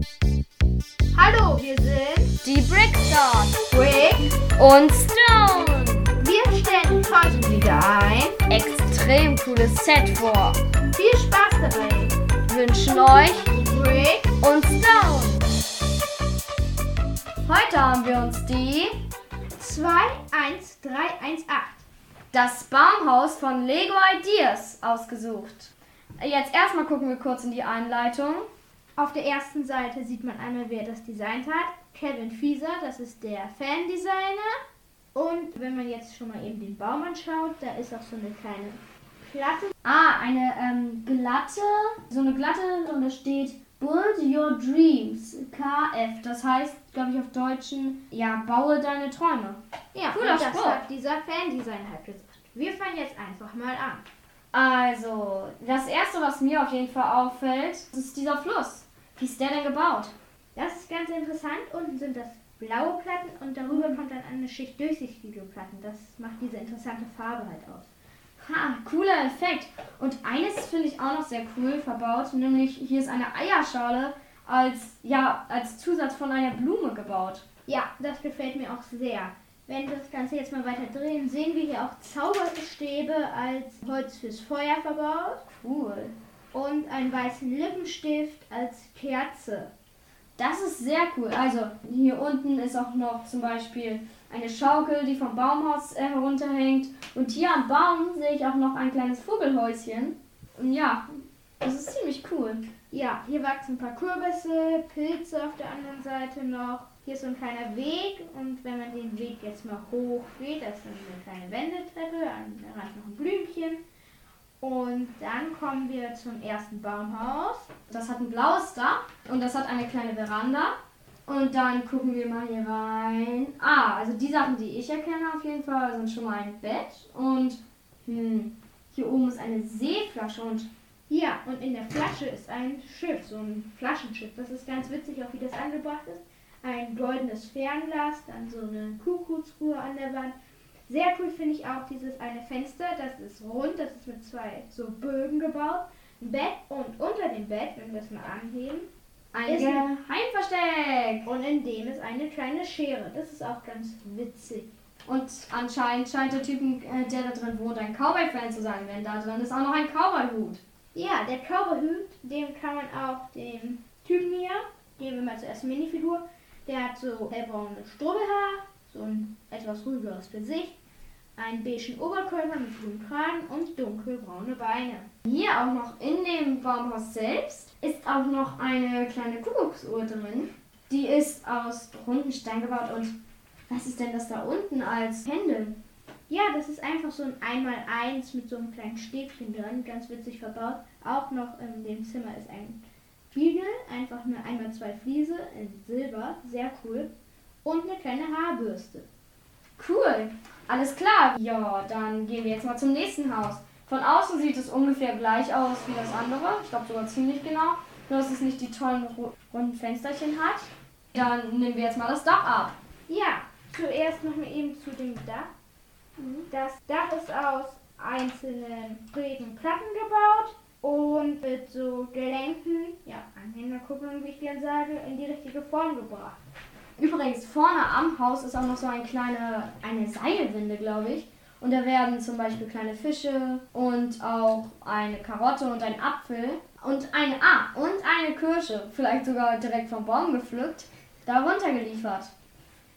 Hallo, wir sind Die Brickstars Brick. und Stone. Wir stellen heute wieder ein. Extrem cooles Set vor. Viel Spaß dabei. Wünschen euch Brick. und Stone. Heute haben wir uns die 21318. das Baumhaus von Lego Ideas ausgesucht. Jetzt erstmal gucken wir kurz in die Einleitung. Auf der ersten Seite sieht man einmal, wer das designt hat. Kevin Fieser, das ist der Fan-Designer. Und wenn man jetzt schon mal eben den Baum anschaut, da ist auch so eine kleine Platte. Ah, eine ähm, glatte, so eine glatte und da steht Build Your Dreams, KF. Das heißt, glaube ich, auf Deutschen, ja, baue deine Träume. Ja, Cooler und das Spruch. hat dieser Fan-Designer halt gesagt. Wir fangen jetzt einfach mal an. Also, das erste, was mir auf jeden Fall auffällt, ist dieser Fluss. Wie ist der denn gebaut? Das ist ganz interessant. Unten sind das blaue Platten und darüber kommt dann eine Schicht durchsichtige Platten. Das macht diese interessante Farbe halt aus. Ha, cooler Effekt. Und eines finde ich auch noch sehr cool verbaut, nämlich hier ist eine Eierschale als, ja, als Zusatz von einer Blume gebaut. Ja, das gefällt mir auch sehr. Wenn wir das Ganze jetzt mal weiter drehen, sehen wir hier auch Zauberstäbe als Holz fürs Feuer verbaut Cool. Und einen weißen Lippenstift als Kerze. Das ist sehr cool. Also hier unten ist auch noch zum Beispiel eine Schaukel, die vom Baumhaus äh, herunterhängt. Und hier am Baum sehe ich auch noch ein kleines Vogelhäuschen. Und ja, das ist ziemlich cool. Ja, hier wachsen ein paar Kürbisse, Pilze auf der anderen Seite noch. Hier ist so ein kleiner Weg und wenn man den Weg jetzt mal hoch geht, das ist eine kleine Wendetreppe, an der noch ein Blümchen. Und dann kommen wir zum ersten Baumhaus. Das hat ein blaues Dach und das hat eine kleine Veranda. Und dann gucken wir mal hier rein. Ah, also die Sachen, die ich erkenne auf jeden Fall, sind schon mal ein Bett. Und hm, hier oben ist eine Seeflasche und Ja, und in der Flasche ist ein Schiff, so ein Flaschenschiff. Das ist ganz witzig, auch wie das angebracht ist. Ein goldenes Fernglas, dann so eine Kuckucksuhr an der Wand. Sehr cool finde ich auch dieses eine Fenster, das ist rund, das ist mit zwei so Bögen gebaut. Ein Bett und unter dem Bett, wenn wir das mal anheben, ein Ist Geheimversteck. und in dem ist eine kleine Schere. Das ist auch ganz witzig. Und anscheinend scheint der Typen, äh, der da drin wohnt, ein Cowboy-Fan zu sein, denn da drin ist auch noch ein Cowboy-Hut. Ja, der Cowboyhut, dem kann man auch dem Typen hier, geben wir mal zuerst eine Minifigur, der hat so hellbraune Strubbelhaar, so ein etwas ruhigeres Gesicht, einen beigen Oberkörper mit grünem Kragen und dunkelbraune Beine. Hier auch noch in dem Baumhaus selbst ist auch noch eine kleine Kuckucksuhr drin. Die ist aus runden Stein gebaut und was ist denn das da unten als Pendel? Ja, das ist einfach so ein 1x1 mit so einem kleinen Stäbchen drin, ganz witzig verbaut. Auch noch in dem Zimmer ist ein Spiegel, einfach eine 1x2 Fliese in Silber, sehr cool. Und eine kleine Haarbürste. Cool, alles klar. Ja, dann gehen wir jetzt mal zum nächsten Haus. Von außen sieht es ungefähr gleich aus wie das andere. Ich glaube sogar ziemlich genau. Nur dass es nicht die tollen ru- runden Fensterchen hat. Dann nehmen wir jetzt mal das Dach ab. Ja, zuerst noch mal eben zu dem Dach. Das Dach ist aus einzelnen schrägen Platten gebaut und mit so Gelenken, ja, Anhängerkupplung, wie ich gern sage, in die richtige Form gebracht. Übrigens, vorne am Haus ist auch noch so ein kleine, eine Seilwinde, glaube ich. Und da werden zum Beispiel kleine Fische und auch eine Karotte und ein Apfel und eine, ah, und eine Kirsche, vielleicht sogar direkt vom Baum gepflückt, darunter geliefert.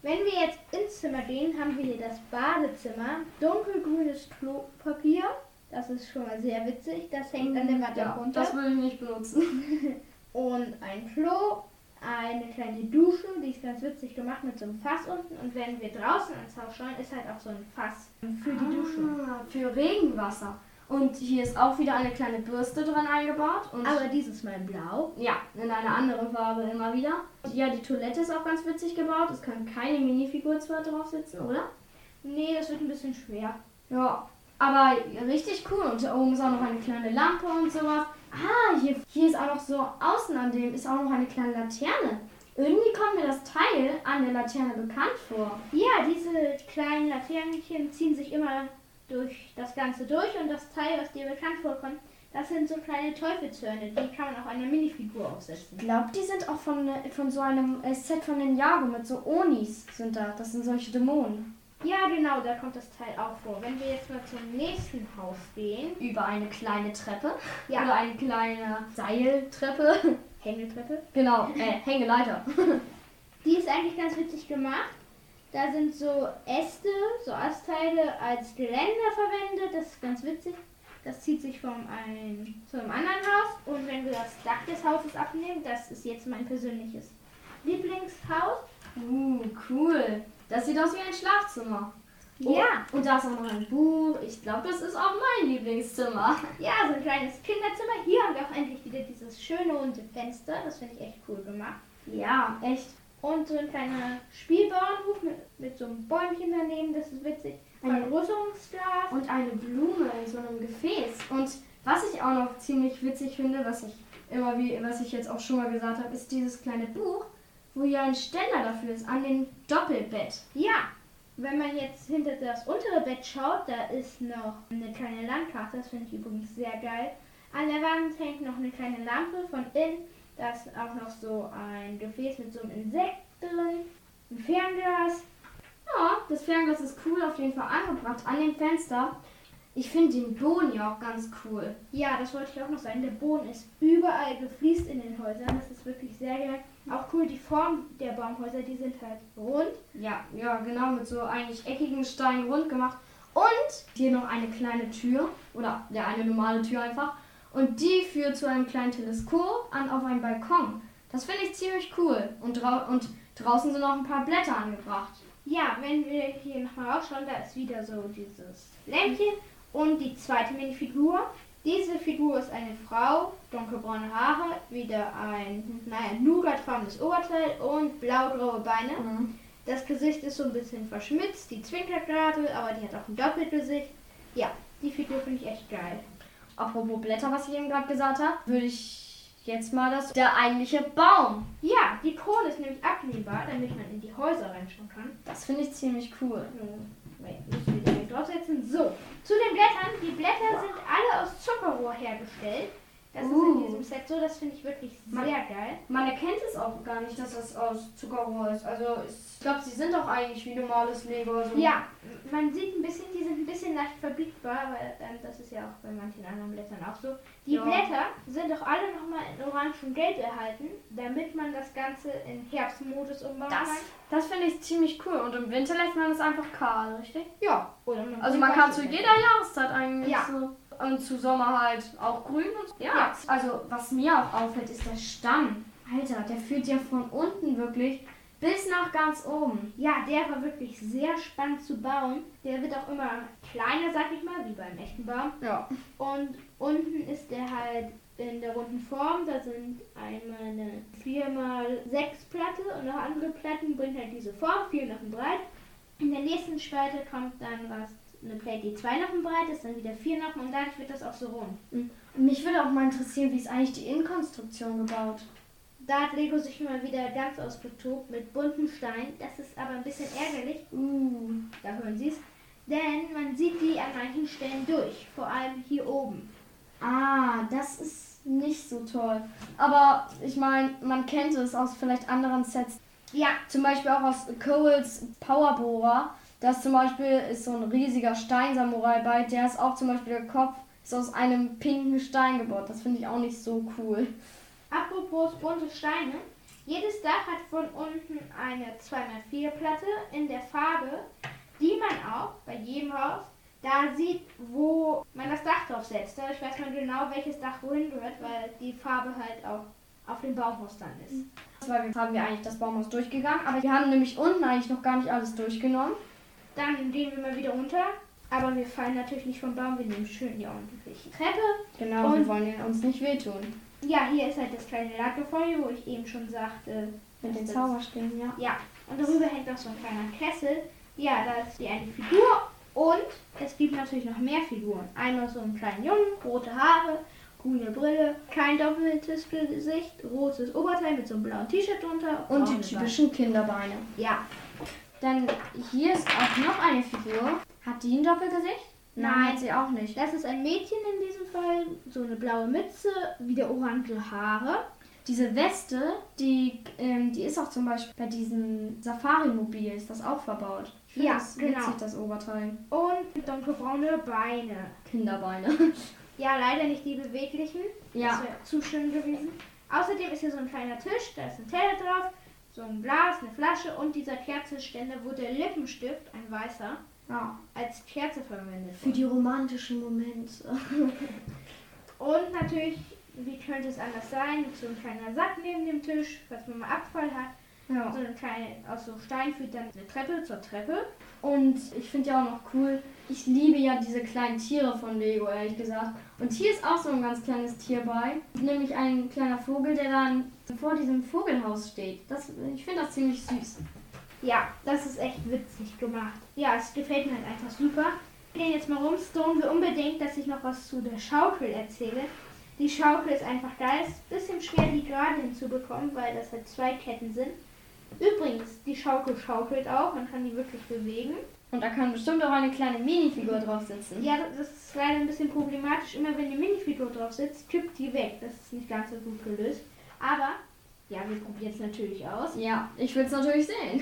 Wenn wir jetzt ins Zimmer gehen, haben wir hier das Badezimmer, dunkelgrünes Klopapier. Das ist schon mal sehr witzig. Das hängt an der Wand Ja, runter. das würde ich nicht benutzen. Und ein Klo, eine kleine Dusche, die ist ganz witzig gemacht mit so einem Fass unten. Und wenn wir draußen ans Haus schauen, ist halt auch so ein Fass für die Dusche. Ah, für Regenwasser. Und hier ist auch wieder eine kleine Bürste drin eingebaut. Und Aber dieses Mal blau. Ja, in einer anderen Farbe immer wieder. Ja, die Toilette ist auch ganz witzig gebaut. Es kann keine Minifigur zwar drauf sitzen, oder? Nee, das wird ein bisschen schwer. Ja, aber richtig cool. Und da oben ist auch noch eine kleine Lampe und sowas. Ah, hier, hier ist auch noch so außen an dem ist auch noch eine kleine Laterne. Irgendwie kommt mir das Teil an der Laterne bekannt vor. Ja, diese kleinen Laternenchen ziehen sich immer durch das Ganze durch und das Teil, was dir bekannt vorkommt, Das sind so kleine Teufelshörner, die kann man auf einer Minifigur aufsetzen. Ich glaube, die sind auch von, von so einem äh, Set von Ninjago mit so Onis sind da. Das sind solche Dämonen. Ja, genau, da kommt das Teil auch vor. Wenn wir jetzt mal zum nächsten Haus gehen. Über eine kleine Treppe. Ja. Oder eine kleine Seiltreppe. Hängetreppe. genau, äh, Hängeleiter. Die ist eigentlich ganz witzig gemacht. Da sind so Äste, so Astteile als Geländer verwendet. Das ist ganz witzig. Das zieht sich von einem zu einem anderen Haus. Und wenn wir das Dach des Hauses abnehmen, das ist jetzt mein persönliches Lieblingshaus. Uh, cool. Das sieht aus wie ein Schlafzimmer. Oh, Ja. Und da ist auch noch ein Buch. Ich glaube, das ist auch mein Lieblingszimmer. Ja, so ein kleines Kinderzimmer. Hier haben wir auch endlich wieder dieses schöne runde Fenster. Das finde ich echt cool gemacht. Ja, echt. Und so ein kleiner Spielbauernhof mit, mit so einem Bäumchen daneben. Das ist witzig. Eine- Vergrößerungsglas. Und eine Blume in so einem Gefäß. Und was ich auch noch ziemlich witzig finde, was ich immer wie, was ich jetzt auch schon mal gesagt habe, ist dieses kleine Buch, wo hier ein Ständer dafür ist, an dem Doppelbett. Ja, wenn man jetzt hinter das untere Bett schaut, da ist noch eine kleine Landkarte. Das finde ich übrigens sehr geil. An der Wand hängt noch eine kleine Lampe von innen. Da ist auch noch so ein Gefäß mit so einem Insekt drin. Ein Fernglas. Ja, das Fernglas ist cool auf jeden Fall angebracht an dem Fenster. Ich finde den Boden ja auch ganz cool. Ja, das wollte ich auch noch sagen. Der Boden ist überall gefliest in den Häusern. Das ist wirklich sehr geil. Auch cool, die Form der Baumhäuser, die sind halt rund. Ja, ja, genau, mit so eigentlich eckigen Steinen rund gemacht. Und hier noch eine kleine Tür. Oder ja, eine normale Tür einfach. Und die führt zu einem kleinen Teleskop an auf einen Balkon. Das finde ich ziemlich cool. Und, drau und draußen sind noch ein paar Blätter angebracht. Ja, wenn wir hier nochmal rausschauen, da ist wieder so dieses Lämpchen und die zweite Minifigur. Diese Figur ist eine Frau, dunkelbraune Haare, wieder ein, naja, nougatfarbenes Oberteil und blaugraue Beine. Das Gesicht ist so ein bisschen verschmitzt, die zwinkert gerade, aber die hat auch ein Doppelgesicht. Ja, die Figur finde ich echt geil. Apropos Blätter, was ich eben gerade gesagt habe, würde ich jetzt mal das. Der eigentliche Baum. Ja, die Krone ist nämlich abnehmbar, damit man in die Häuser reinschauen kann. Das finde ich ziemlich cool. Wait, müssen wir direkt draufsetzen. So, zu den Blättern. Die Blätter sind alle aus Zuckerrohr hergestellt. Das ist Uh. in diesem Set so, das finde ich wirklich sehr Man- geil. Man erkennt es auch gar nicht, dass das aus Zuckerrohr ist. Also ich glaube, sie sind auch eigentlich wie normales Lego. So. Ja, man sieht ein bisschen, die sind ein bisschen leicht verbiegbar, weil ähm, das ist ja auch bei manchen anderen Blättern auch so. Die Ja. Blätter sind auch alle nochmal in Orange und Gelb erhalten, damit man das Ganze in Herbstmodus umbauen Das, kann. das finde ich ziemlich cool. Und im Winter lässt man es einfach kahl, richtig? Ja, man Also man kann zu jeder Jahreszeit eigentlich Ja. so. Und zu Sommer halt auch grün und so. Ja. Also was mir auch auffällt, ist der Stamm. Alter, der führt ja von unten wirklich bis nach ganz oben. Ja, der war wirklich sehr spannend zu bauen. Der wird auch immer kleiner, sag ich mal, wie beim echten Baum. Ja. Und unten ist der halt in der runden Form. Da sind einmal eine 4x6 Platte und noch andere Platten bringen halt diese Form, 4 Noppen breit. In der nächsten Spalte kommt dann was, eine Plate, die 2 Noppen breit ist, dann wieder 4 Noppen und dadurch wird das auch so rund. Mich würde auch mal interessieren, wie ist eigentlich die Innenkonstruktion gebaut? Da hat Lego sich mal wieder ganz ausgetobt mit bunten Steinen. Das ist aber ein bisschen ärgerlich. Uh. Da hören Sie es. Denn man sieht die an manchen Stellen durch. Vor allem hier oben. Ah, das ist nicht so toll. Aber ich meine, man kennt es aus vielleicht anderen Sets. Ja, Zum Beispiel auch aus Coles Powerbohrer. Das zum Beispiel ist so ein riesiger Steinsamurai bei. Der ist auch zum Beispiel der Kopf ist aus einem pinken Stein gebaut. Das finde ich auch nicht so cool. apropos bunte Steine. Jedes Dach hat von unten eine 2x4 Platte in der Farbe, die man auch bei jedem Haus da sieht, wo man das Dach drauf setzt. Dadurch weiß man genau, welches Dach wohin gehört, weil die Farbe halt auch auf dem Baumhaus dann ist. Weil wir haben wir eigentlich das Baumhaus durchgegangen, aber wir haben nämlich unten eigentlich noch gar nicht alles durchgenommen. Dann gehen wir mal wieder runter. Aber wir fallen natürlich nicht vom Baum, wir nehmen schön die ordentliche Treppe. Genau, Und- wir wollen ja uns nicht wehtun. Ja, hier ist halt das kleine Lagerfeuer, wo ich eben schon sagte. Mit den Zauberstäben, ja. Ja, und darüber hängt noch so ein kleiner Kessel. Ja, da ist die eine Figur. Und es gibt natürlich noch mehr Figuren. Einmal so einen kleinen Jungen, rote Haare, grüne Brille, kein doppeltes Gesicht, rotes Oberteil mit so einem blauen T-Shirt drunter. Und die typischen Kinderbeine. Beine. Ja, Dann hier ist auch noch eine Figur. Hat die ein Doppelgesicht? Nein, hat sie auch nicht. Das ist ein Mädchen in diesem Fall. So eine blaue Mütze, wieder orange Haare. Diese Weste, die, ähm, die ist auch zum Beispiel bei diesem Safari-Mobil, ist das auch verbaut. Ich Ja, das genau. witzig, das Oberteil. Und dunkelbraune Beine. Kinderbeine. Ja, leider nicht die beweglichen. Das ja. wäre zu schön gewesen. Außerdem ist hier so ein kleiner Tisch, da ist ein Teller drauf, so ein Glas, eine Flasche und dieser Kerzenständer, wo der Lippenstift, ein weißer, ja. als Kerze verwendet Für die romantischen Momente. Und natürlich, wie könnte es anders sein, so ein kleiner Sack neben dem Tisch, falls man mal Abfall hat. Ja. So eine kleine, aus so Stein führt dann eine Treppe zur Treppe. Und ich finde ja auch noch cool, ich liebe ja diese kleinen Tiere von Lego, ehrlich gesagt. Und hier ist auch so ein ganz kleines Tier bei, nämlich ein kleiner Vogel, der dann vor diesem Vogelhaus steht. Das, ich finde das ziemlich süß. Ja, das ist echt witzig gemacht. Ja, es gefällt mir halt einfach super. Wir gehen jetzt mal rum. Stone will unbedingt, dass ich noch was zu der Schaukel erzähle. Die Schaukel ist einfach geil. Es ist ein bisschen schwer, die gerade hinzubekommen, weil das halt zwei Ketten sind. Übrigens, die Schaukel schaukelt auch. Man kann die wirklich bewegen. Und da kann bestimmt auch eine kleine Minifigur drauf sitzen. Ja, das ist leider ein bisschen problematisch. Immer wenn die Minifigur drauf sitzt, kippt die weg. Das ist nicht ganz so gut gelöst. Aber, ja, wir probieren es natürlich aus. Ja, ich will es natürlich sehen.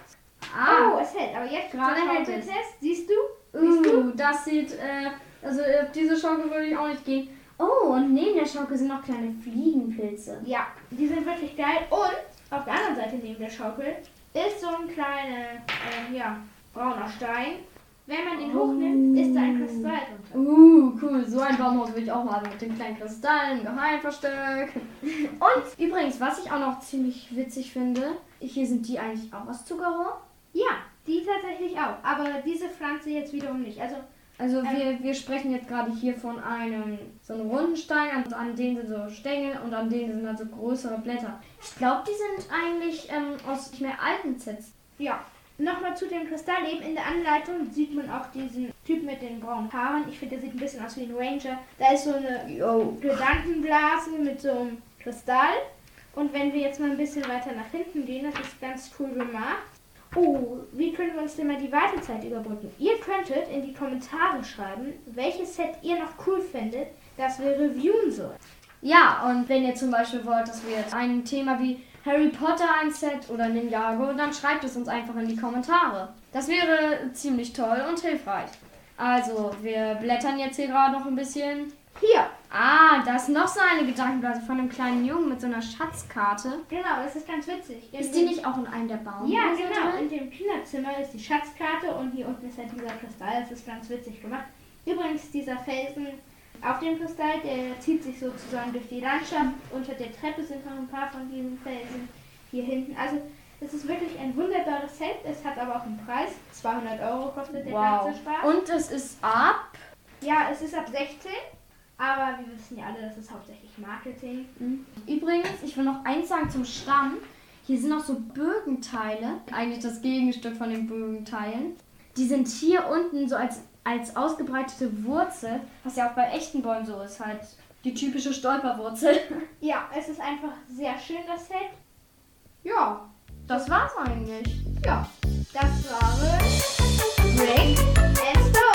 ah, Oh, es hält. Aber jetzt Gerade hält es. Schaukeltest. Siehst du? Siehst uh, das sieht, äh, also auf diese Schaukel würde ich auch nicht gehen. Oh, und neben der Schaukel sind noch kleine Fliegenpilze. Ja, die sind wirklich geil. Und auf der anderen Seite neben der Schaukel ist so ein kleiner, ähm, ja, brauner Stein. Wenn man den hochnimmt, ist da ein Kristall drunter. Uh, cool. So ein Baumhaus will ich auch haben mit dem kleinen Kristall, im Geheimversteck. Und übrigens, was ich auch noch ziemlich witzig finde, hier sind die eigentlich auch aus Zuckerrohr. Ja, die tatsächlich auch. Aber diese Pflanze jetzt wiederum nicht. Also, Also Ähm. wir, wir sprechen jetzt gerade hier von einem so einem runden Stein, an, an denen sind so Stängel und an denen sind dann so größere Blätter. Ich glaube, die sind eigentlich ähm, aus nicht mehr alten Sets. ja. Nochmal zu dem Kristall. Eben in der Anleitung sieht man auch diesen Typ mit den braunen Haaren. Ich finde, der sieht ein bisschen aus wie ein Ranger. Da ist so eine Yo. Gedankenblase mit so einem Kristall. Und wenn wir jetzt mal ein bisschen weiter nach hinten gehen, das ist ganz cool gemacht. Oh, wie können wir uns denn mal die Wartezeit überbrücken? Ihr könntet in die Kommentare schreiben, welches Set ihr noch cool findet, das wir reviewen sollen. Ja, und wenn ihr zum Beispiel wollt, dass wir jetzt ein Thema wie Harry Potter ein Set oder Ninjago, dann schreibt es uns einfach in die Kommentare. Das wäre ziemlich toll und hilfreich. Also, wir blättern jetzt hier gerade noch ein bisschen. Hier, Ah, da ist noch so eine Gedankenblase von einem kleinen Jungen mit so einer Schatzkarte. genau, das ist ganz witzig. Ist die nicht auch in einem der Baum? Ja, genau. In dem Kinderzimmer ist die Schatzkarte und hier unten ist halt dieser Kristall. Das ist ganz witzig gemacht. Übrigens, dieser Felsen auf dem Kristall, der zieht sich sozusagen durch die Landschaft. Unter der Treppe sind noch ein paar von diesen Felsen hier hinten. Also, es ist wirklich ein wunderbares Set. Es hat aber auch einen Preis. 200 Euro kostet der Wow. ganze Spaß. Und es ist ab. ja, es ist ab 16. Aber wir wissen ja alle, das ist hauptsächlich Marketing. Übrigens, ich will noch eins sagen zum Stamm. Hier sind noch so Bögenteile. Eigentlich das Gegenstück von den Bögenteilen. Die sind hier unten so als, als ausgebreitete Wurzel, was ja auch bei echten Bäumen so ist, halt die typische Stolperwurzel. Ja, es ist einfach sehr schön, das Set. Ja, Das war's eigentlich. ja. Das waren Rick and Stone.